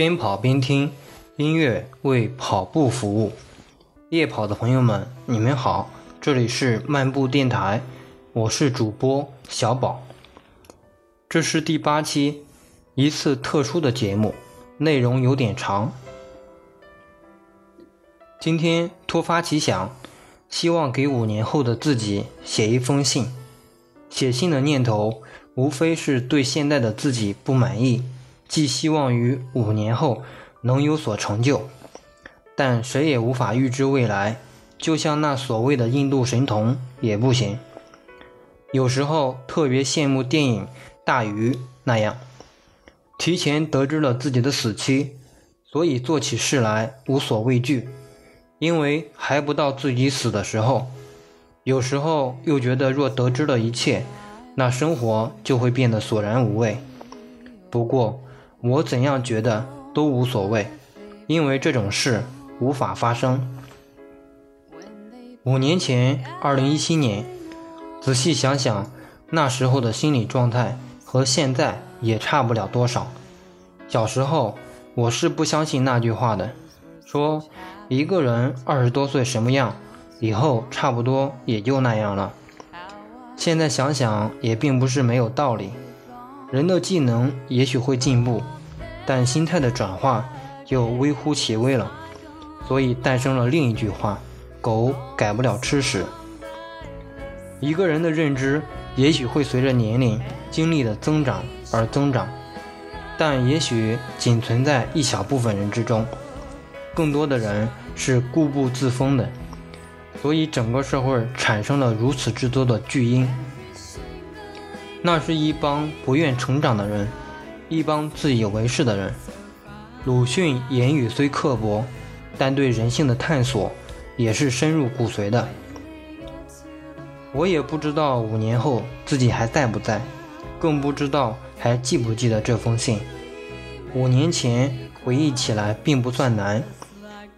边跑边听，音乐为跑步服务。夜跑的朋友们，你们好，这里是漫步电台，我是主播小宝。这是第八期，一次特殊的节目，内容有点长。今天突发奇想，希望给五年后的自己写一封信。写信的念头，无非是对现在的自己不满意。寄希望于五年后能有所成就，但谁也无法预知未来，就像那所谓的印度神童也不行。有时候特别羡慕电影《大鱼》那样，提前得知了自己的死期，所以做起事来无所畏惧，因为还不到自己死的时候。有时候又觉得，若得知了一切，那生活就会变得索然无味。不过，我怎样觉得都无所谓，因为这种事无法发生。五年前，二零一七年，仔细想想，那时候的心理状态和现在也差不了多少。小时候，我是不相信那句话的，说一个人二十多岁什么样，以后差不多也就那样了。现在想想，也并不是没有道理。人的技能也许会进步，但心态的转化就微乎其微了，所以诞生了另一句话：“狗改不了吃屎。”一个人的认知也许会随着年龄、经历的增长而增长，但也许仅存在一小部分人之中，更多的人是固步自封的，所以整个社会产生了如此之多的巨婴。那是一帮不愿成长的人，一帮自以为是的人。鲁迅言语虽刻薄，但对人性的探索也是深入骨髓的。我也不知道五年后自己还在不在，更不知道还记不记得这封信。五年前回忆起来并不算难，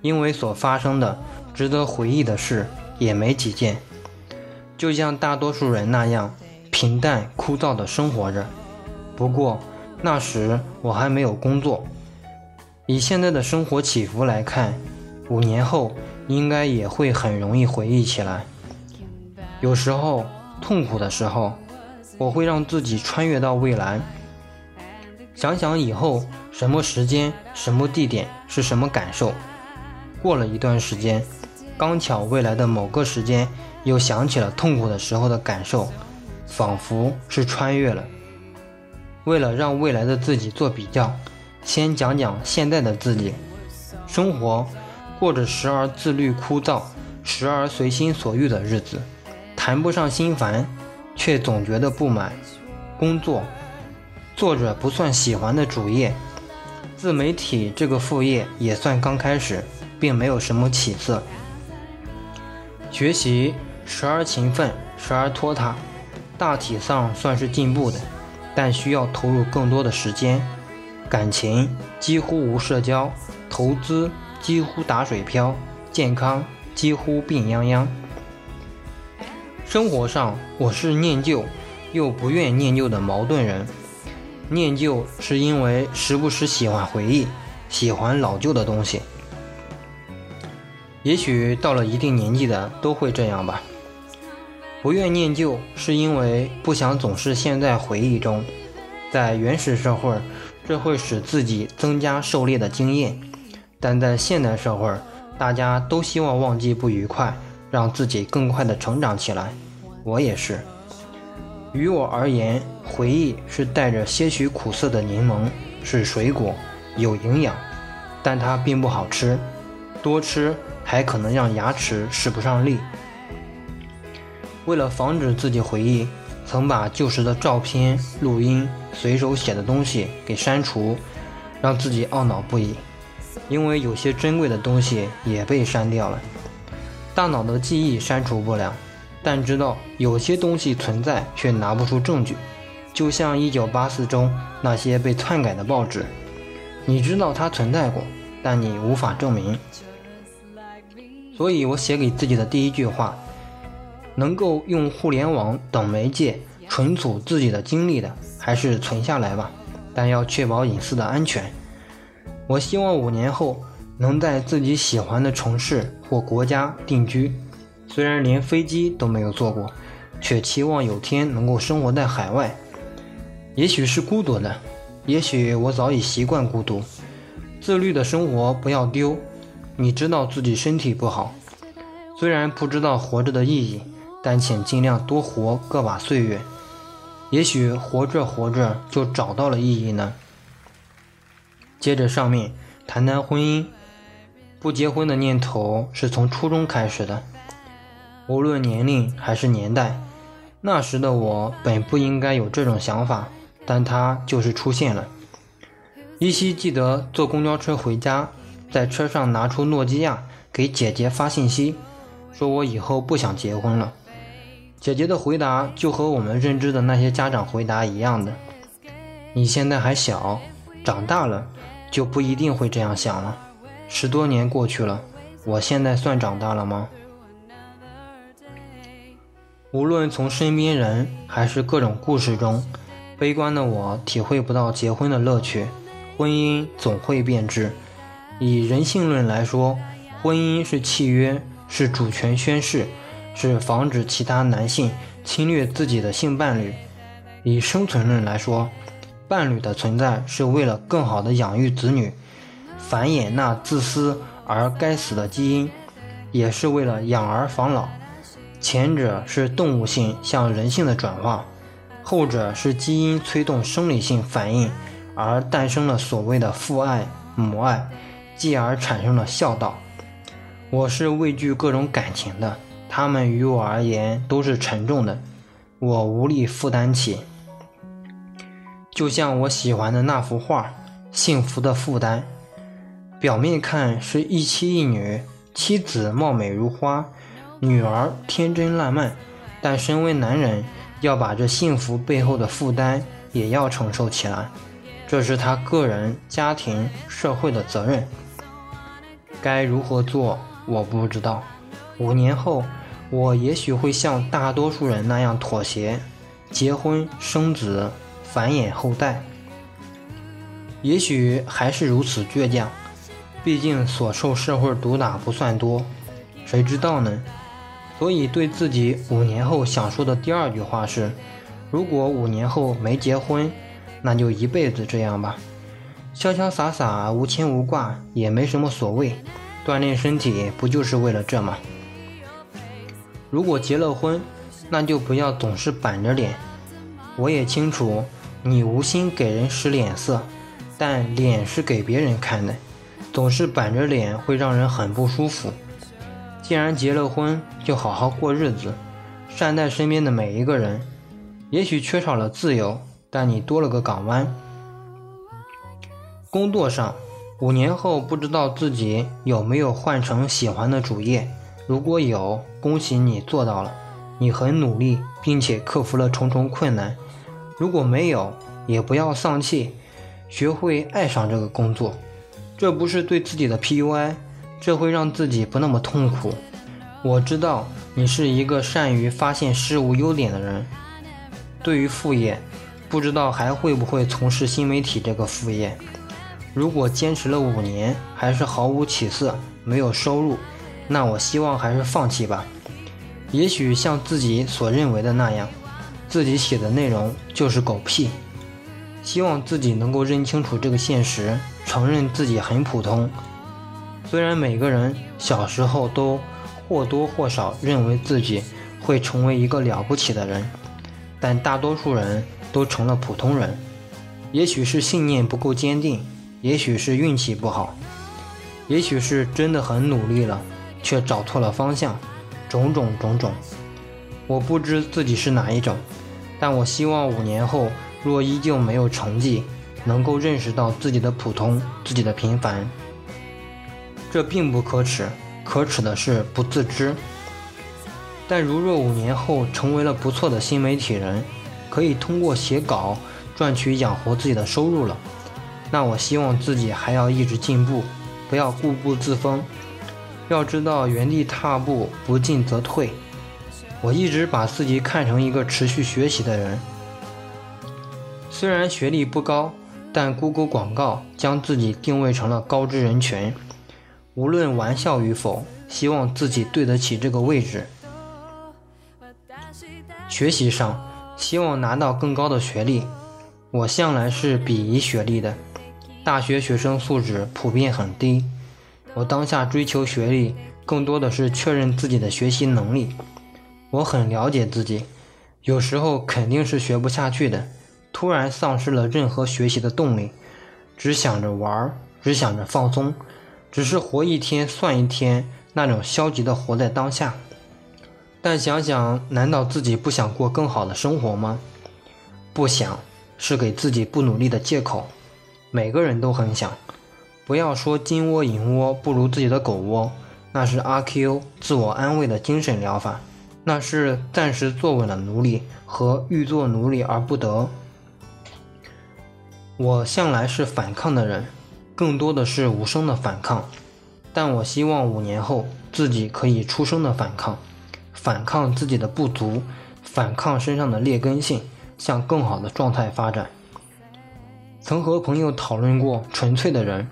因为所发生的值得回忆的事也没几件，就像大多数人那样。平淡枯燥的生活着，不过那时我还没有工作。以现在的生活起伏来看，五年后应该也会很容易回忆起来。有时候痛苦的时候，我会让自己穿越到未来，想想以后什么时间、什么地点是什么感受。过了一段时间，刚巧未来的某个时间又想起了痛苦的时候的感受。仿佛是穿越了。为了让未来的自己做比较，先讲讲现在的自己。生活过着时而自律枯燥，时而随心所欲的日子，谈不上心烦，却总觉得不满。工作做着不算喜欢的主业，自媒体这个副业也算刚开始，并没有什么起色。学习时而勤奋，时而拖沓。大体上算是进步的，但需要投入更多的时间。感情几乎无社交，投资几乎打水漂，健康几乎病殃殃。生活上，我是念旧又不愿念旧的矛盾人。念旧是因为时不时喜欢回忆，喜欢老旧的东西。也许到了一定年纪的都会这样吧。不愿念旧，是因为不想总是陷在回忆中。在原始社会，这会使自己增加狩猎的经验；但在现代社会，大家都希望忘记不愉快，让自己更快的成长起来。我也是。于我而言，回忆是带着些许苦涩的柠檬，是水果，有营养，但它并不好吃，多吃还可能让牙齿使不上力。为了防止自己回忆，曾把旧时的照片、录音、随手写的东西给删除，让自己懊恼不已。因为有些珍贵的东西也被删掉了。大脑的记忆删除不了，但知道有些东西存在，却拿不出证据。就像1984中那些被篡改的报纸，你知道它存在过，但你无法证明。所以我写给自己的第一句话。能够用互联网等媒介存储自己的经历的，还是存下来吧，但要确保隐私的安全。我希望五年后能在自己喜欢的城市或国家定居，虽然连飞机都没有坐过，却期望有天能够生活在海外。也许是孤独的，也许我早已习惯孤独。自律的生活不要丢。你知道自己身体不好，虽然不知道活着的意义，但请尽量多活个把岁月。也许活着活着就找到了意义呢。接着上面谈谈婚姻，不结婚的念头是从初中开始的。无论年龄还是年代，那时的我本不应该有这种想法，但它就是出现了。依稀记得坐公交车回家，在车上拿出诺基亚给姐姐发信息，说我以后不想结婚了。姐姐的回答就和我们认知的那些家长回答一样的：“你现在还小，长大了就不一定会这样想了。”十多年过去了，我现在算长大了吗？无论从身边人还是各种故事中，悲观的我体会不到结婚的乐趣。婚姻总会变质。以人性论来说，婚姻是契约，是主权宣誓。是防止其他男性侵略自己的性伴侣。以生存论来说，伴侣的存在是为了更好的养育子女，繁衍那自私而该死的基因，也是为了养儿防老。前者是动物性向人性的转化，后者是基因催动生理性反应而诞生了所谓的父爱母爱，继而产生了孝道。我是畏惧各种感情的。他们于我而言都是沉重的，我无力负担起。就像我喜欢的那幅画《幸福的负担》，表面看是一妻一女，妻子貌美如花，女儿天真烂漫，但身为男人，要把这幸福背后的负担也要承受起来，这是他个人、家庭、社会的责任。该如何做，我不知道。五年后。我也许会像大多数人那样妥协，结婚生子，繁衍后代。也许还是如此倔强，毕竟所受社会毒打不算多，谁知道呢？所以对自己五年后想说的第二句话是：如果五年后没结婚，那就一辈子这样吧，潇潇洒洒，无牵无挂，也没什么所谓。锻炼身体不就是为了这吗？如果结了婚，那就不要总是板着脸。我也清楚，你无心给人使脸色，但脸是给别人看的，总是板着脸会让人很不舒服。既然结了婚，就好好过日子，善待身边的每一个人。也许缺少了自由，但你多了个港湾。工作上，五年后不知道自己有没有换成喜欢的主业。如果有，恭喜你做到了，你很努力，并且克服了重重困难。如果没有，也不要丧气，学会爱上这个工作。这不是对自己的 PUI，这会让自己不那么痛苦。我知道你是一个善于发现事物优点的人。对于副业，不知道还会不会从事新媒体这个副业。如果坚持了五年，还是毫无起色，没有收入。那我希望还是放弃吧。也许像自己所认为的那样，自己写的内容就是狗屁。希望自己能够认清楚这个现实，承认自己很普通。虽然每个人小时候都或多或少认为自己会成为一个了不起的人，但大多数人都成了普通人。也许是信念不够坚定，也许是运气不好，也许是真的很努力了。却找错了方向，种种种种，我不知自己是哪一种，但我希望五年后若依旧没有成绩，能够认识到自己的普通，自己的平凡。这并不可耻，可耻的是不自知。但如若五年后成为了不错的新媒体人，可以通过写稿赚取养活自己的收入了，那我希望自己还要一直进步，不要固步自封。要知道，原地踏步，不进则退。我一直把自己看成一个持续学习的人，虽然学历不高，但 Google 广告将自己定位成了高知人群，无论玩笑与否，希望自己对得起这个位置。学习上，希望拿到更高的学历。我向来是鄙夷学历的，大学学生素质普遍很低。我当下追求学历，更多的是确认自己的学习能力。我很了解自己，有时候肯定是学不下去的。突然丧失了任何学习的动力，只想着玩，只想着放松，只是活一天算一天，那种消极的活在当下。但想想，难道自己不想过更好的生活吗？不想，是给自己不努力的借口。每个人都很想，不要说金窝银窝不如自己的狗窝，那是阿 Q 自我安慰的精神疗法，那是暂时坐稳了奴隶和欲做奴隶而不得。我向来是反抗的人，更多的是无声的反抗，但我希望五年后自己可以出声的反抗，反抗自己的不足，反抗身上的劣根性，向更好的状态发展。曾和朋友讨论过，纯粹的人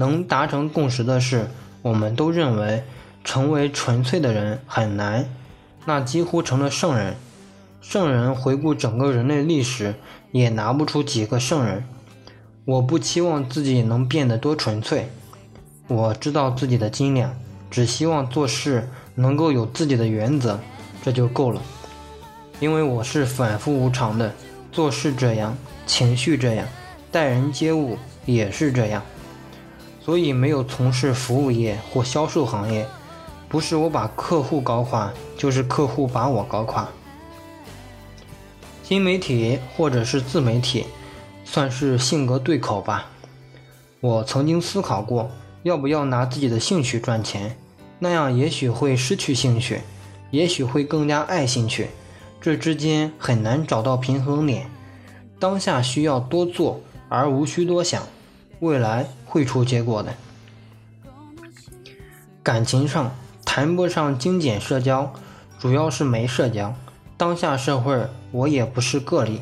能达成共识的是，我们都认为成为纯粹的人很难，那几乎成了圣人。圣人回顾整个人类历史，也拿不出几个圣人。我不期望自己能变得多纯粹，我知道自己的斤两，只希望做事能够有自己的原则，这就够了。因为我是反复无常的，做事这样，情绪这样，待人接物也是这样，所以没有从事服务业或销售行业，不是我把客户搞垮，就是客户把我搞垮。新媒体或者是自媒体，算是性格对口吧。我曾经思考过，要不要拿自己的兴趣赚钱，那样也许会失去兴趣，也许会更加爱兴趣，这之间很难找到平衡点。当下需要多做，而无需多想，未来会出结果的。感情上谈不上精简社交，主要是没社交。当下社会，我也不是个例，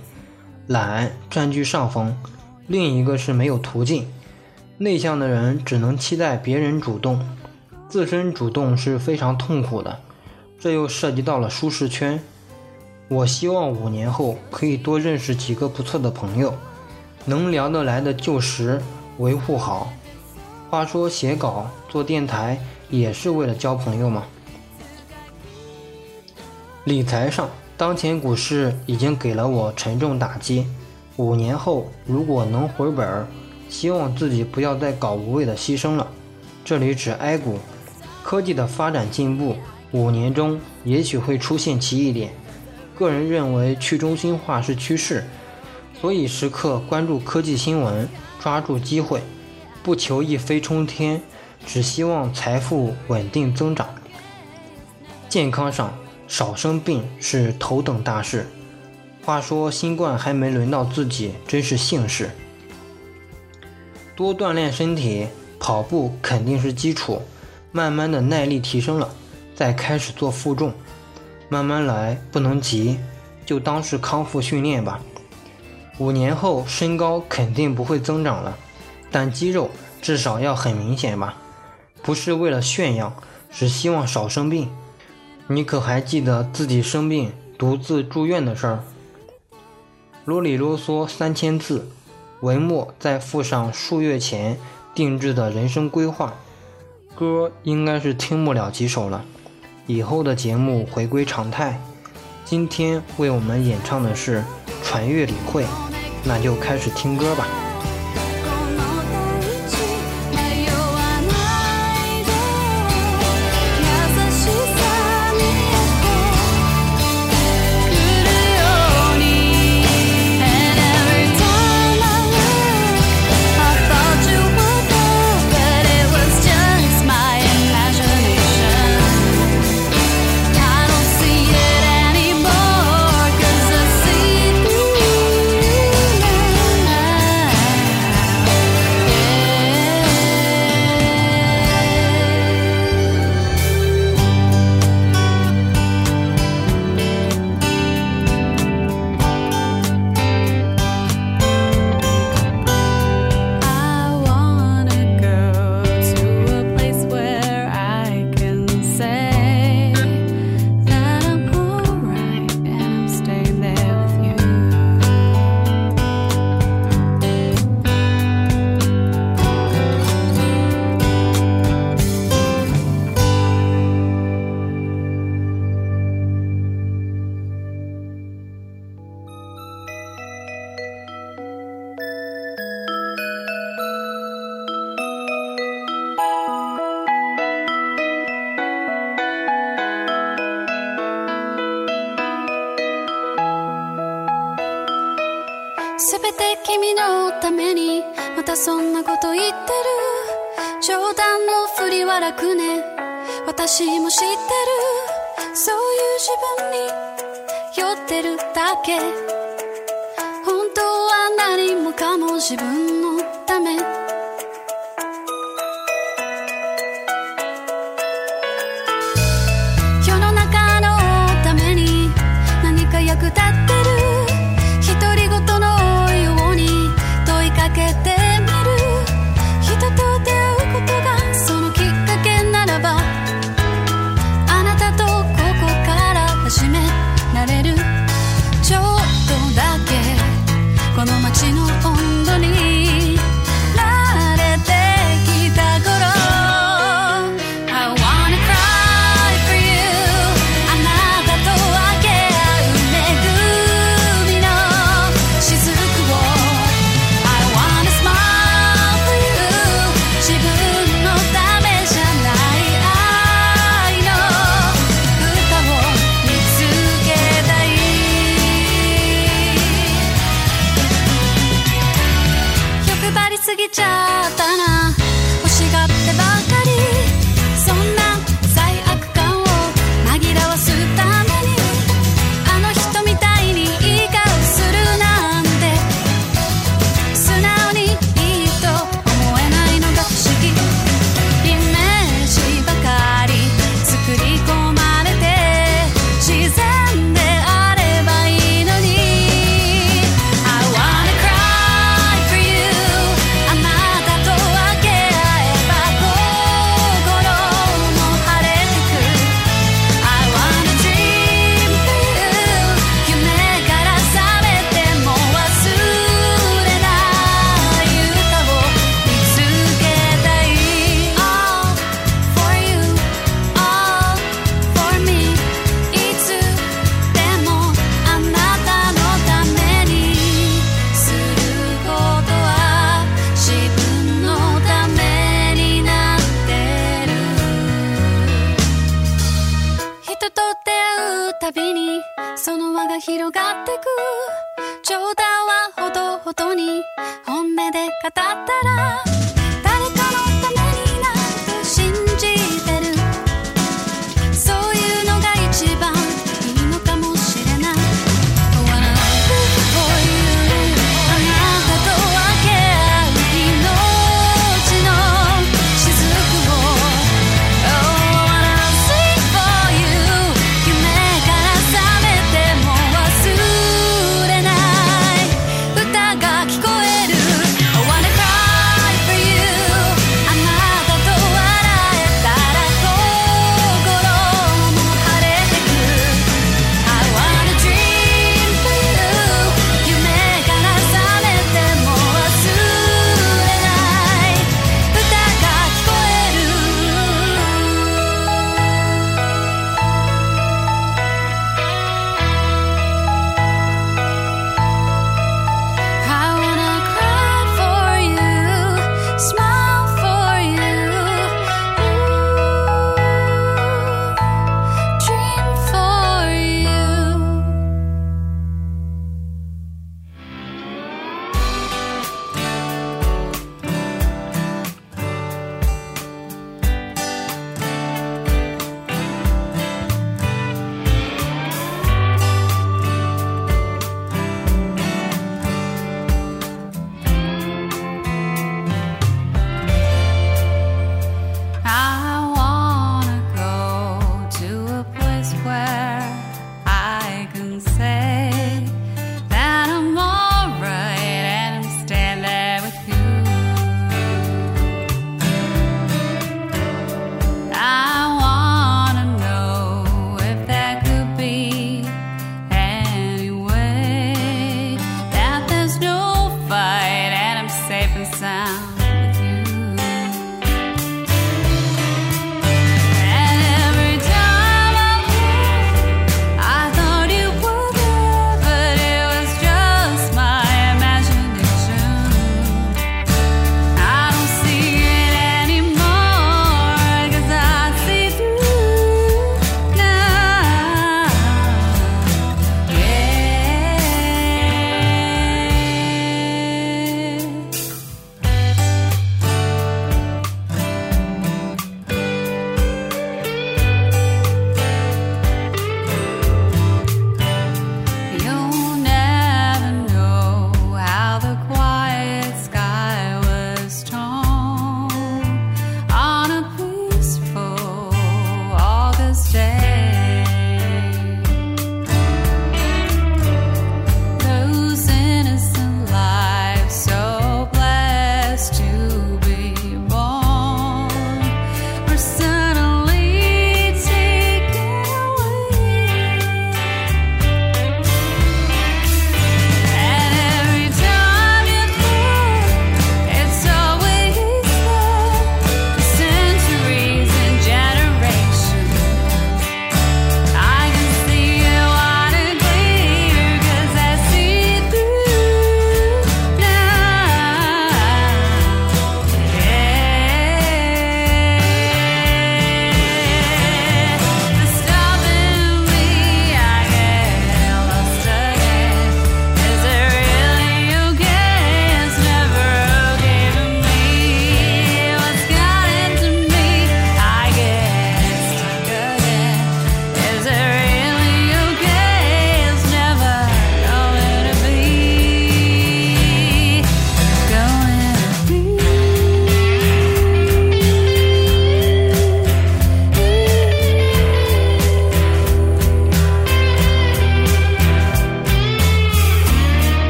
懒占据上风。另一个是没有途径，内向的人只能期待别人主动，自身主动是非常痛苦的。这又涉及到了舒适圈。我希望五年后可以多认识几个不错的朋友，能聊得来的旧识维护好。话说写稿做电台也是为了交朋友嘛。理财上。当前股市已经给了我沉重打击，五年后如果能回本儿，希望自己不要再搞无谓的牺牲了。这里指 A 股，科技的发展进步，五年中也许会出现奇异点。个人认为去中心化是趋势，所以时刻关注科技新闻，抓住机会，不求一飞冲天，只希望财富稳定增长。健康上。少生病是头等大事。话说新冠还没轮到自己，真是幸事。多锻炼身体，跑步肯定是基础，慢慢的耐力提升了，再开始做负重，慢慢来，不能急，就当是康复训练吧。五年后身高肯定不会增长了，但肌肉至少要很明显吧？不是为了炫耀，只希望少生病。你可还记得自己生病独自住院的事儿？啰里啰嗦三千字，文末再附上数月前定制的人生规划。歌应该是听不了几首了，以后的节目回归常态。今天为我们演唱的是《传阅理会》，那就开始听歌吧。なこと言ってる。冗談のふりは楽ね。私も知ってる。そういう自分に酔ってるだけ。本当は何もかも自分のため。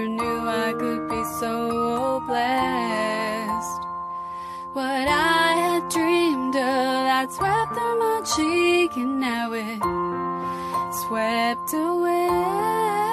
never knew I could be so blessed. What I had dreamed of, that swept through my cheek, and now it swept away.